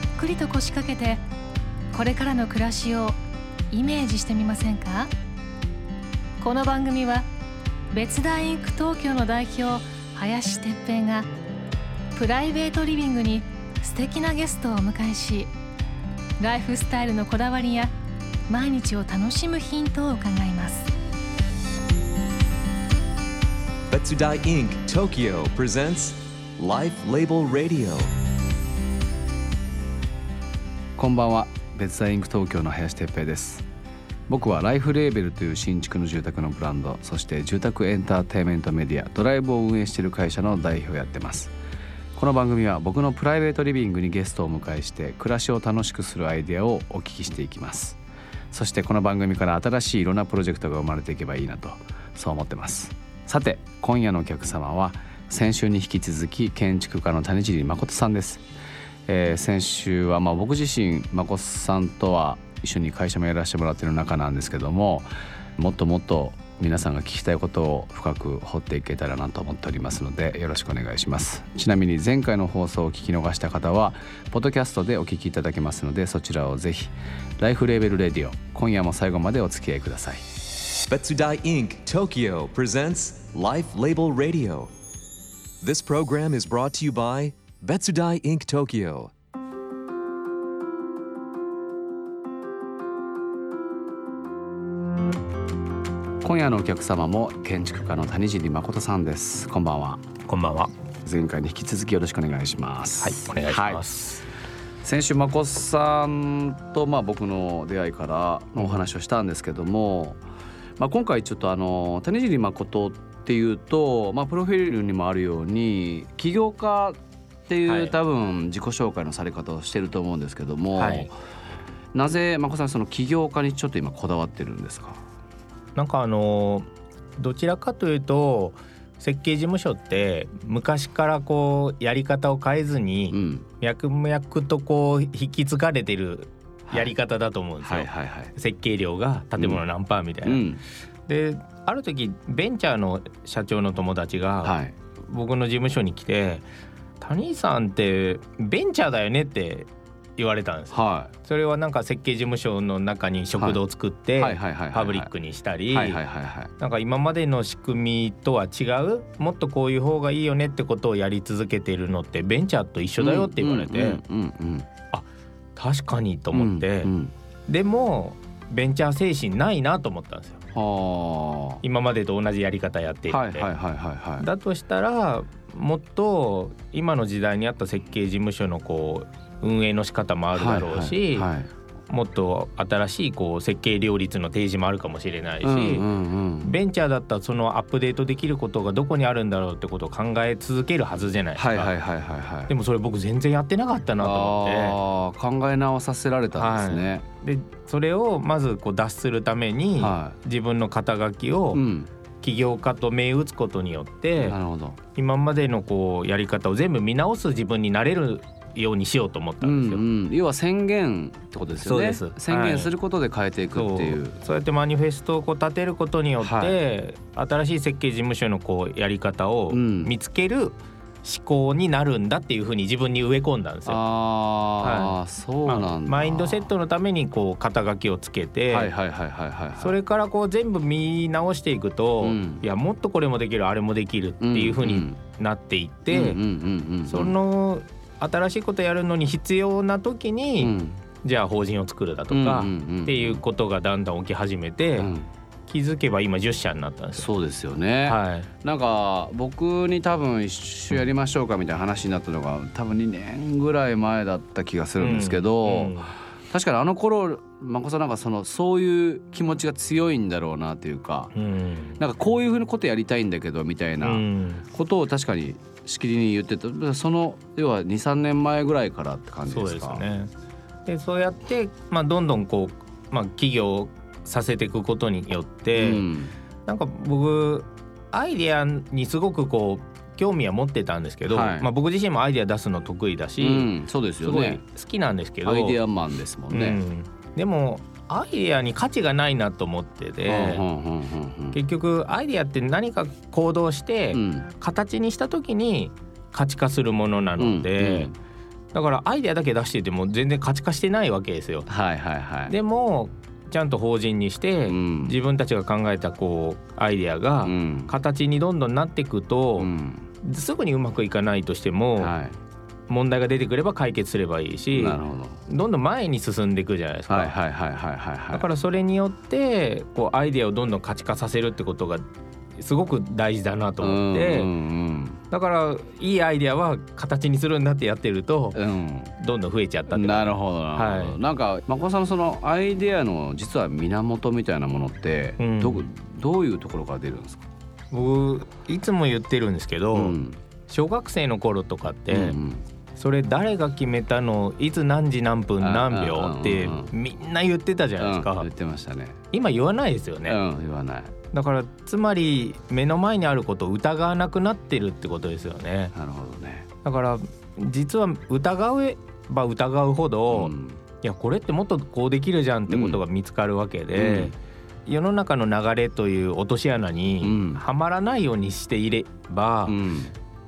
っくりと腰掛けてこれからの暮らしをイメージしてみませんか？この番組は別大インク東京の代表林哲平がプライベートリビングに素敵なゲストをお迎えしライフスタイルのこだわりや毎日を楽しむヒントを伺います。別大インク Tokyo presents Life Label Radio こんばんは。別大インク東京の林哲平です。僕はライフレーベルという新築の住宅のブランドそして住宅エンターテインメントメディアドライブを運営している会社の代表をやってます。この番組は僕のプライベートリビングにゲストをお迎えして暮らしを楽しくするアイデアをお聞きしていきます。そしてこの番組から新しいいろんなプロジェクトが生まれていけばいいなとそう思ってます。さて今夜のお客様は先週に引き続き建築家の谷尻誠さんです、えー先週はまあ僕自身誠さんとは一緒に会社もやらせてもらってる中なんですけどももっともっと皆さんが聞きたいことを深く掘っていけたらなと思っておりますのでよろしくお願いします。ちなみに前回の放送を聞き逃した方はポッドキャストでお聞きいただけますのでそちらをぜひライフレーベルレディオ今夜も最後までお付き合いください。別大インク Tokyo presents Life Label Radio. This program is brought to you by 別大インク Tokyo. 今夜のお客様も建築家の谷尻誠さんです。こんばんは。こんばんは。前回に引き続きよろしくお願いします。はい、お願いします。先週まこさんとまあ僕の出会いからのお話をしたんですけども、まあ、今回ちょっとあの谷尻誠っていうと、まあ、プロフィールにもあるように起業家っていう、はい。多分自己紹介のされ方をしてると思うんですけども、はい。なぜまこさんその起業家にちょっと今こだわってるんですか？なんかあのどちらかというと設計事務所って昔からこうやり方を変えずうにん。脈々とこう引き継がれてるやり方だと思うんですよ。はいはいはい。設計量が建物何パーみたいうな。ん。である時ベンチャーの社長の友達がはい。僕の事務所に来て「谷井さんってベンチャーだよね」って言われたんですよ。はそれはなんか設計事務所の中に食堂を作って、パブリックにしたり、はい。はい。はい。はい。なんか今までの仕組みとは違う？もっとこういう方がいいよねってことをやり続けているのってベンチャーと一緒だよって言われて、うんうんうんうん確かにと思って、うんでもベンチャー精神ないなと思ったんですよ。今までと同じやり方やっていて、はい。はい。はい。はい。はい。だとしたらもっと今の時代に合った設計事務所のこう運営の仕方もあるだろうし、はいはいもっと新しいこう設計両立の提示もあるかもしれないし、ベンチャーだったらそのアップデートできることがどこにあるんだろうってことを考え続けるはずじゃないですか。はいはいはいはいはい。でもそれ僕全然やってなかったなと思あー考え直させられたんですね、ってでそれをまずこう脱するためには自分の肩書きをうん起業家と銘打つことによって今までのこうやり方を全部見直す自分になれるようにしようと思ったうんんですよ。うん要は宣言ってことですよね。宣言することで変えていくそうっていう、そう。やってマニフェストをこう立てることによって、は新しい設計事務所のこうやり方をうん。見つける思考になるんだっていうふうに自分に植え込んだんですよ。ああ、そうなんだ、まあマインドセットのためにこう肩書きをつけて、はいはいはいはいはいはいそれからこう全部見直していくと、うん。いやもっとこれもできるあれもできるっていうふうになっていって、その新しいことやるのに必要な時に、うん。じゃあ法人を作るだとか、っていうことがだんだん起き始めて、うん気づけば今10社になったんですよ。そうですよね、はい、なんか僕に多分一緒やりましょうかみたいな話になったのが多分2年ぐらい前だった気がするんですけど、うん。確かにあの頃まこさんなんかそのそういう気持ちが強いんだろうなというかうん。なんかこういうふうなことやりたいんだけどみたいなうん。ことを確かにしきりに言ってた。その要は23年前ぐらいからって感じそうですか？ですね。でそうやって、まあ、どんどんこう、まあ、起業させていくことによって、うん。なんか僕アイデアにすごくこう興味は持ってたんですけど、はい。まあ、僕自身もアイデア出すの得意だし、うん、そうですすごいよね好きなんですけどアイデアマンですもんね。うん。でもアイデアに価値がないなと思ってて、結局アイデアって何か行動してうん。形にした時に価値化するものなので、だからアイデアだけ出してても全然価値化してないわけですよ。はいはいはい。でもちゃんと法人にして、うん。自分たちが考えたこうアイデアがうん。形にどんどんなっていくとう、ん。すぐにうまくいかないとしても、は問題が出てくれば解決すればいいいしなるほど。どんどん前に進んでいくじゃないですか。はいはいはいはいはいはい。だからそれによってこうアイデアをどんどん価値化させるってことがすごく大事だなと思って、うんだからいいアイデアは形にするんだってやってるとうん。うんどんどん増えちゃったなるほどなるほど、はい。なんかまこさんのそのアイデアの実は源みたいなものって、うん。どこどういうところから出るんですか、僕いつも言ってるんですけど、ん。小学生の頃とかって、うんそれ誰が決めたのいつ何時何分何秒ってうんうんうんみんな言ってたじゃないですか、うん言ってましたね。今言わないですよね、うん言わない。だからつまり目の前にあることを疑わなくなってるってことですよね。なるほどね。だから実は疑えば疑うほど、いうん。やこれってもっとこうできるじゃんってことが見つかるわけで、世の中の流れという落とし穴うにん。はまらないようにしていれば、うん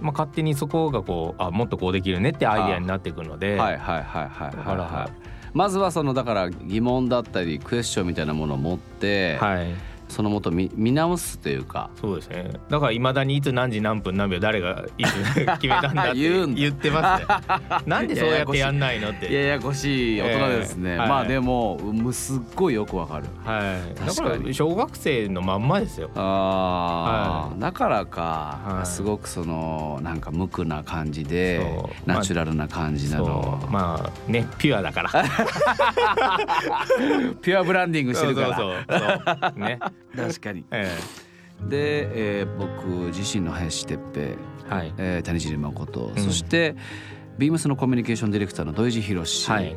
まあ、勝手にそこがこうあもっとこうできるねってアイデアになっていくので、はいはいはいはいはいまずはそのだから疑問だったりクエスチョンみたいなものを持って、はいそのもと見見直すというか。そうですね。だからいまだにいつ何時何分何秒誰がいつ決めたんだって 言ってますね。なんでそうやってやんないのって。ややこしい大人ですね、ええ。はいまあでもすっごいよくわかる。はい。だ確から小学生のまんまですよ。あー、はだからか、はい。すごくそのなんか無垢な感じでナチュラルな感じなの、そう。まあねピュアだから。ピュアブランディングしてるから。そうそうそう。そう。ね 確かに。えで、えー僕自身の林哲平、えはい。えー谷尻誠、うん。そしてビームスのコミュニケーションディレクターの土井地博士、はい、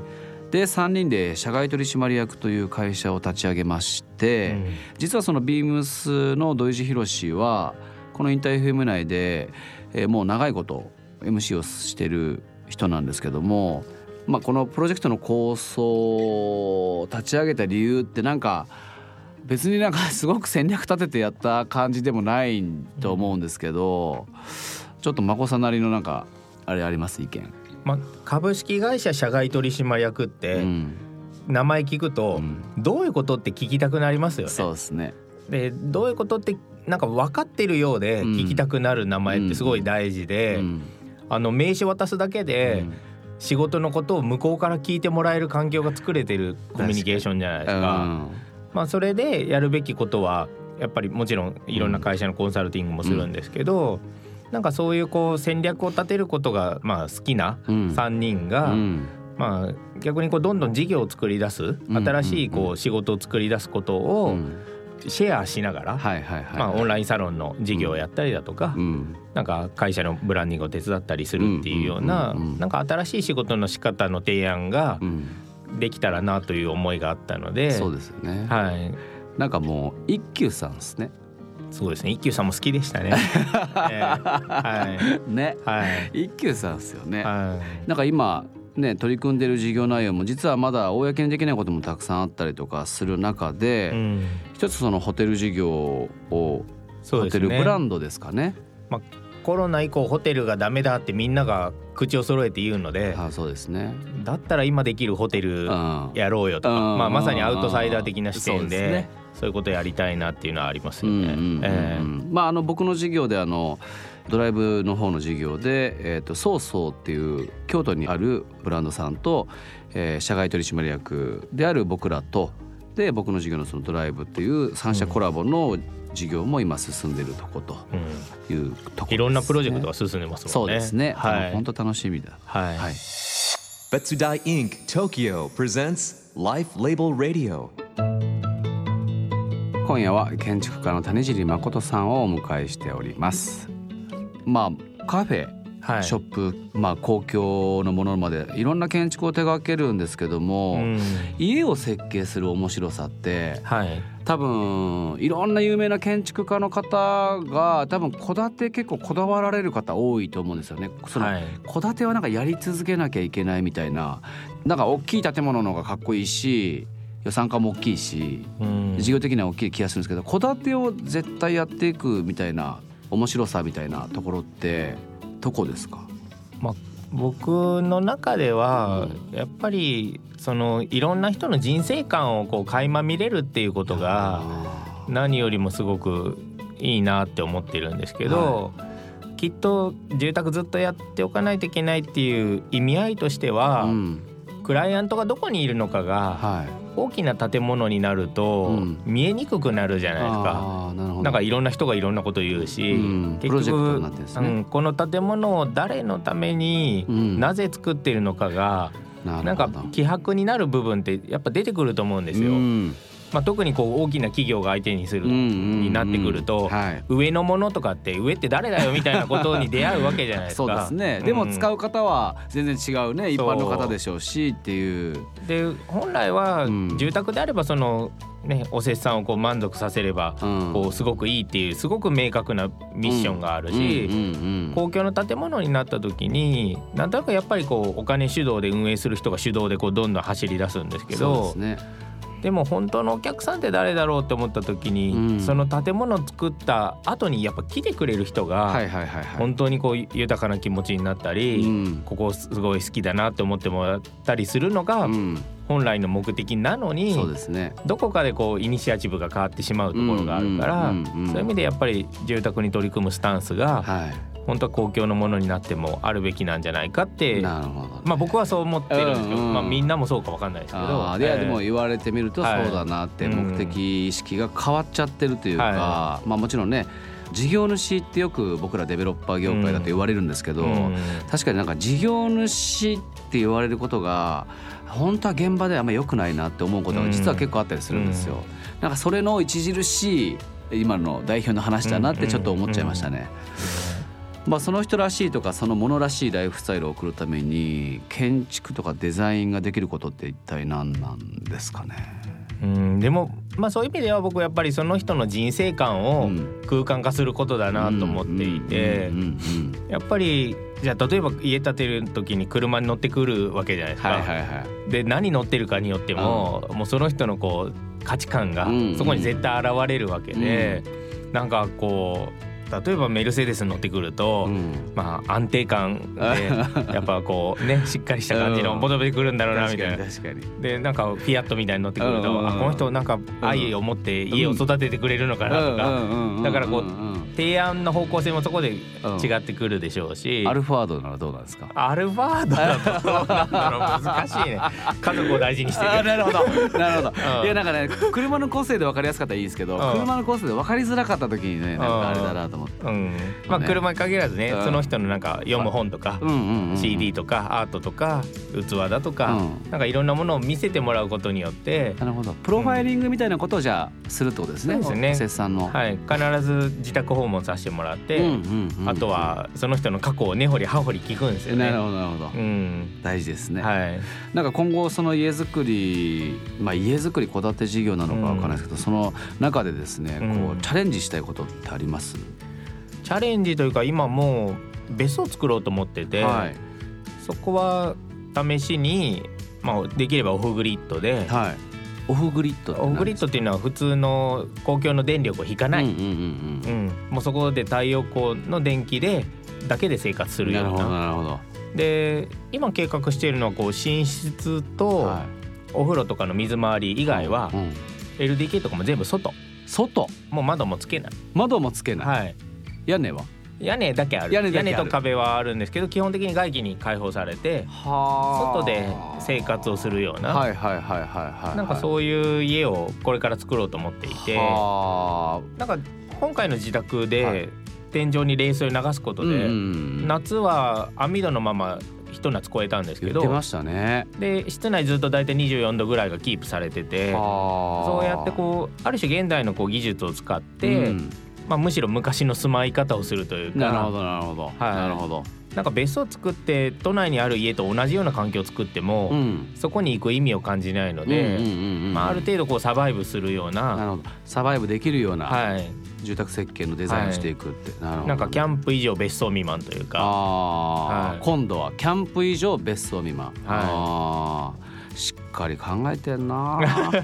で3人で社外取締役という会社を立ち上げまして、うん。実はそのビームスの土井地博士はこのインター FM 内で、えーもう長いこと MC をしてる人なんですけども、まあ、このプロジェクトの構想を立ち上げた理由ってなんか別になんかすごく戦略立ててやった感じでもないと思うんですけどちょっと眞子さんなりのなんかあれあります？意見。まあ、株式会社社外取締役ってうん名前聞くと、うんどういうことって聞きたくなりますよね。そうですね。でどういうことってなんか分かってるようでうん聞きたくなる名前ってすごい大事で、うんあの名刺渡すだけでうん仕事のことを向こうから聞いてもらえる環境が作れてるコミュニケーションじゃないですか。まあ、それでやるべきことはやっぱりもちろんいろんな会社のコンサルティングもするんですけど、なんかそういうこう戦略を立てることがまあ好きなうん3人が、うん。まあ、逆にこうどんどん事業を作り出すうん。新しいうんうこう仕事を作り出すことうをん。シェアしながら。まあ、オンラインサロンの事業をやったりだとか、うん。なんか会社のブランディングを手伝ったりするっていうような、うんうんうんうん。なんか新しい仕事の仕方の提案がうんできたらなという思いがあったので、そうですよね。はい、なんかもう一休さんですね。そうですね一休さんも好きでしたね。えーはいね。はい一休さんですよね。はいなんか今ね取り組んでる事業内容も実はまだ公にできないこともたくさんあったりとかする中で、うん、一つそのホテル事業を、ホそねテルブランドですかね。コロナ以降ホテルがダメだってみんなが口を揃えて言うのであそうですね。だったら今できるホテルうん。やろうよとか、うん。まあ、まさにアウトサイダー的な視点でそういうことやりたいなっていうのはありますよね。まああの僕の事業であのドライブの方の事業で、えー、とソーソーっていう京都にあるブランドさんと、えー社外取締役である僕らとで僕の事業のそのドライブっていう三社コラボの事業も今進んでるとことえうんいうところですねいろんなプロジェクトが進んでますもんね。そうですね。はい。本当楽しみだ。はい。はい。Betsudai Inc. Tokyo presents Life Label Radio. 今夜は建築家の谷尻誠さんをお迎えしております。まあカフェはい。ショップ、まあ、公共のものまでいろんな建築を手掛けるんですけども、うん家を設計する面白さってはい。多分いろんな有名な建築家の方が多分戸建て結構こだわられる方多いと思うんですよね。そのはい。戸建てはなんかやり続けなきゃいけないみたいななんか大きい建物の方がかっこいいし予算化も大きいしうん事業的には大きい気がするんですけど戸建てを絶対やっていくみたいな面白さみたいなところってどこですか？僕の中ではやっぱりそのいろんな人の人生観をこう垣間見れるっていうことが何よりもすごくいいなって思ってるんですけど、はい、きっと住宅ずっとやっておかないといけないっていう意味合いとしては、うん、クライアントがどこにいるのかが大きな建物になると見えにくくなるじゃないですか。うん、なんかいろんな人がいろんなこと言うし、うん、結局、ね、うん、この建物を誰のためになぜ作っているのかが、なんか希薄になる部分ってやっぱ出てくると思うんですよ。まあ、特にこう大きな企業が相手にするになってくると、上のものとかって上って誰だよみたいなことに出会うわけじゃないですか。そうですね、でも使う方は全然違うね。一般の方でしょうしっていう。で本来は住宅であればそのね、おせっさんをこう満足させれば、こうすごくいいっていうすごく明確なミッションがあるし、公共の建物になった時になんとなくやっぱりこうお金主導で運営する人が主導でこうどんどん走り出すんですけど。そうですねでも本当のお客さんって誰だろうって思った時に、うん、その建物を作った後にやっぱ来てくれる人が本当にこう豊かな気持ちになったり、うん、ここすごい好きだなって思ってもらったりするのが本来の目的なのに、ね、どこかでこうイニシアチブが変わってしまうところがあるからそういう意味でやっぱり住宅に取り組むスタンスが、はい本当は公共のものになってもあるべきなんじゃないかってなるほど、ね、まあ僕はそう思ってるんですけど、うんうん、まあみんなもそうかわかんないですけど。いやでも言われてみるとそうだなって目的意識が変わっちゃってるというか、はい、まあもちろんね事業主ってよく僕らデベロッパー業界だと言われるんですけど、うん、確かになんか事業主って言われることが本当は現場ではあんま良くないなって思うことが実は結構あったりするんですよ。うん、なんかそれの著しい今の代表の話だなってちょっと思っちゃいましたね。うんまあ、その人らしいとかそのものらしいライフスタイルを送るために建築とかデザインができることって一体何なんですかね？うんでも、まあ、そういう意味では僕やっぱりその人の人生観を空間化することだなと思っていてやっぱりじゃあ例えば家建てる時に車に乗ってくるわけじゃないですか。はいはいはい、で何乗ってるかによっても、もうその人のこう価値観がそこに絶対現れるわけで、うん、なんかこう例えばメルセデス乗ってくると、うん、まあ安定感でやっぱこうね しっかりした感じの求めてくるんだろうなみたいな。でなんかフィアットみたいに乗ってくると、あこの人なんか愛を持って家を育ててくれるのかなとか、だからこう提案の方向性もそこで違ってくるでしょうし、うん、アルファードならどうなんですか？アルファードだとどうなんだろう。難しいね。家族を大事にしてる。なるほど。なるほど、うん、いやなんかね車の個性で分かりやすかったらいいですけど、うん、車の個性で分かりづらかった時にねなんかあれだなと思って、うん。まあ車に限らずね、その人のなんか読む本とか、CD とかアートとか器だとか、なんかいろんなものを見せてもらうことによってなるほど。プロファイリングみたいなことをじゃあするってことですね、そうですね。の、はい、必ず自宅訪問させてもらって、あとはその人の過去を根掘り葉掘り聞くんですよね。なるほどなるほど、うん、大事ですね。はい、なんか今後その家づくり、まあ、家づくり戸建て事業なのかわからないですけど、その中でですねこうチャレンジしたいことってあります？チャレンジというか今もう別荘作ろうと思ってて、はい、そこは試しに、まあ、できればオフグリッドで、はい、オフグリッドオフグリッドっていうのは普通の公共の電力を引かない、もうそこで太陽光の電気でだけで生活するような。なるほどで今計画しているのはこう寝室とお風呂とかの水回り以外は LDK とかも全部外。外。もう窓もつけない。窓もつけない、はい、屋根は？屋根だけある。屋根と壁はあるんですけど基本的に外気に開放されて外で生活をするようなはいはいはいはいなんかそういう家をこれから作ろうと思っていてなんか今回の自宅で天井に冷水を流すことで、夏は網戸のままひと夏超えたんですけどましたね。で室内ずっと大体24度ぐらいがキープされててそうやってこうある種現代のこう技術を使って、うんまあ、むしろ昔の住まい方をするというか。なるほどなるほど、はい、なるほど。なんか別荘作って都内にある家と同じような環境を作っても、うん、そこに行く意味を感じないのである程度こうサバイブするような。なるほど。サバイブできるような、はい、住宅設計のデザインをしていくって、はい、なるほど。なんかキャンプ以上別荘未満というか。あ、はい、今度はキャンプ以上別荘未満、はい、あしっかり考えてんな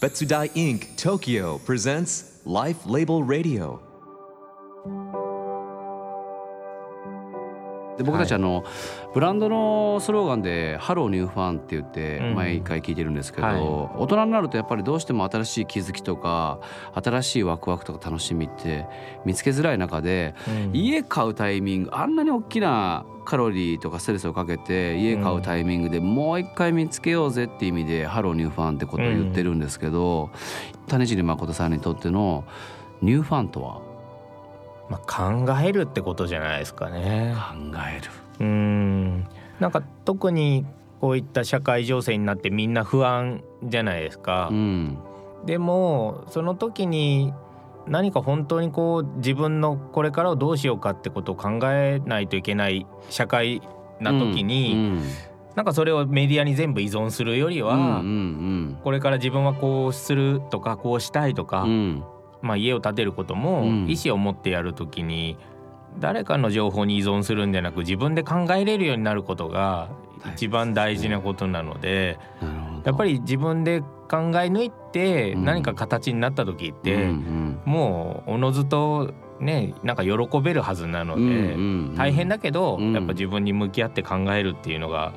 Betsudai Inc. Tokyo presents Life Label Radio. で僕たちあの、ブランドのスローガンで「ハローニューファン」って言って毎回聞いてるんですけど、はい。大人になるとやっぱりどうしても新しい気づきとか新しいワクワクとか楽しみって見つけづらい中で、うん。家買うタイミングあんなに大きなカロリーとかストレスをかけて家買うタイミングでもう一回見つけようぜって意味で「ハローニューファン」ってことを言ってるんですけど、種尻誠さんにとってのニューファンとは？まあ、考えるってことじゃないですかね。考える。うんなんか特にこういった社会情勢になってみんな不安じゃないですか。うんでもその時に何か本当にこう自分のこれからをどうしようかってことを考えないといけない社会な時に、うんなんかそれをメディアに全部依存するよりは、うんうんこれから自分はこうするとかこうしたいとか、うんうんまあ、家を建てることもうん。意思を持ってやるときに誰かの情報に依存するんじゃなく自分で考えれるようになることが一番大事なことなのでなるほど。やっぱり自分で考え抜いてうん。何か形になった時ってうんもうおのずとねなんか喜べるはずなのうんうんでうん。大変だけどうん。やっぱ自分に向き合って考えるっていうのが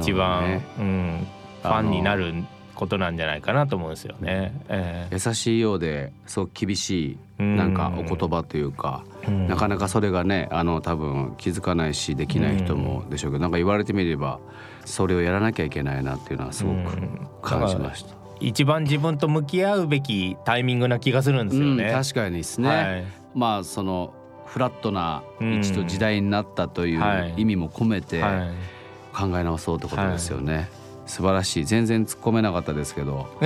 一番、ね。うん、ファンになることなんじゃないかなと思うんですよね。え優しいようですごく厳しいうん。なんかお言葉というか、えうん。なかなかそれがねあの多分気づかないしできない人もでしょうけど、なんか言われてみればそれをやらなきゃいけないなっていうのはすごくうん。感じました。一番自分と向き合うべきタイミングな気がするんですよね。うん確かにですね、はい。まあそのフラットな位置と時代になったというはい。意味も込めてはい。考え直そうってことですよね。素晴らしい。全然突っ込めなかったですけど。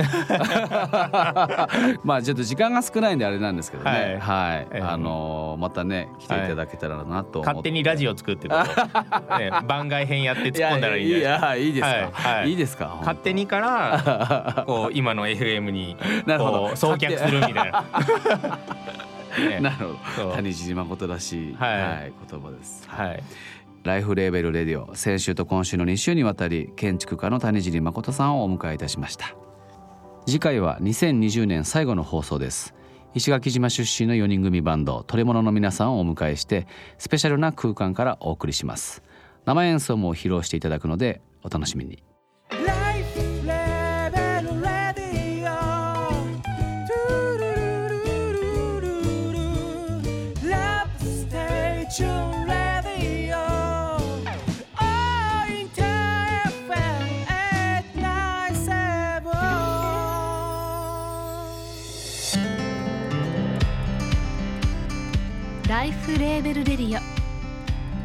まあちょっと時間が少ないんであれなんですけどね。はい、ええ。あのーまたね来ていただけたらなと思って、勝手にラジオ作って ね、番外編やって突っ込んだらいいいいやいいですか、はい。はい。いいですか？勝手にから こう今の FM になるほど。こう送客するみたいな。ね。なるほど。谷尻誠らしい、はい。はい、言葉です。はいライフレーベルレディオ先週と今週の2週にわたり建築家の谷尻誠さんをお迎えいたしました。次回は2020年最後の放送です。石垣島出身の4人組バンドトレモノの皆さんをお迎えしてスペシャルな空間からお送りします。生演奏も披露していただくのでお楽しみに。Life Label Radio。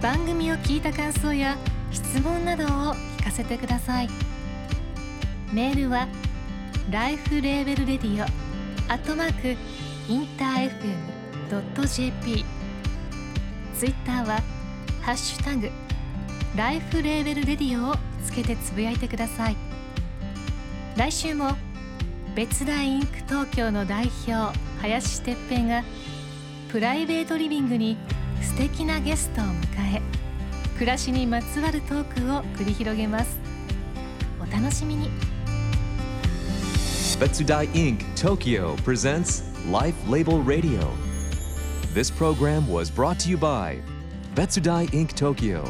番組を聞いた感想や質問などを聞かせてください。メールはライフレーベルレディオアットマークインター FM.jp ツイッターはハッシュタグ Life Label Radio をつけてつぶやいてください。来週も Betsudai Inc. Tokyo の代表林哲平がプライベートリビングに素敵なゲストを迎え暮らしにまつわるトークを繰り広げますお楽しみに Betsudai Inc. Tokyo presents Life Label Radio. This program was brought to you by Betsudai Inc. Tokyo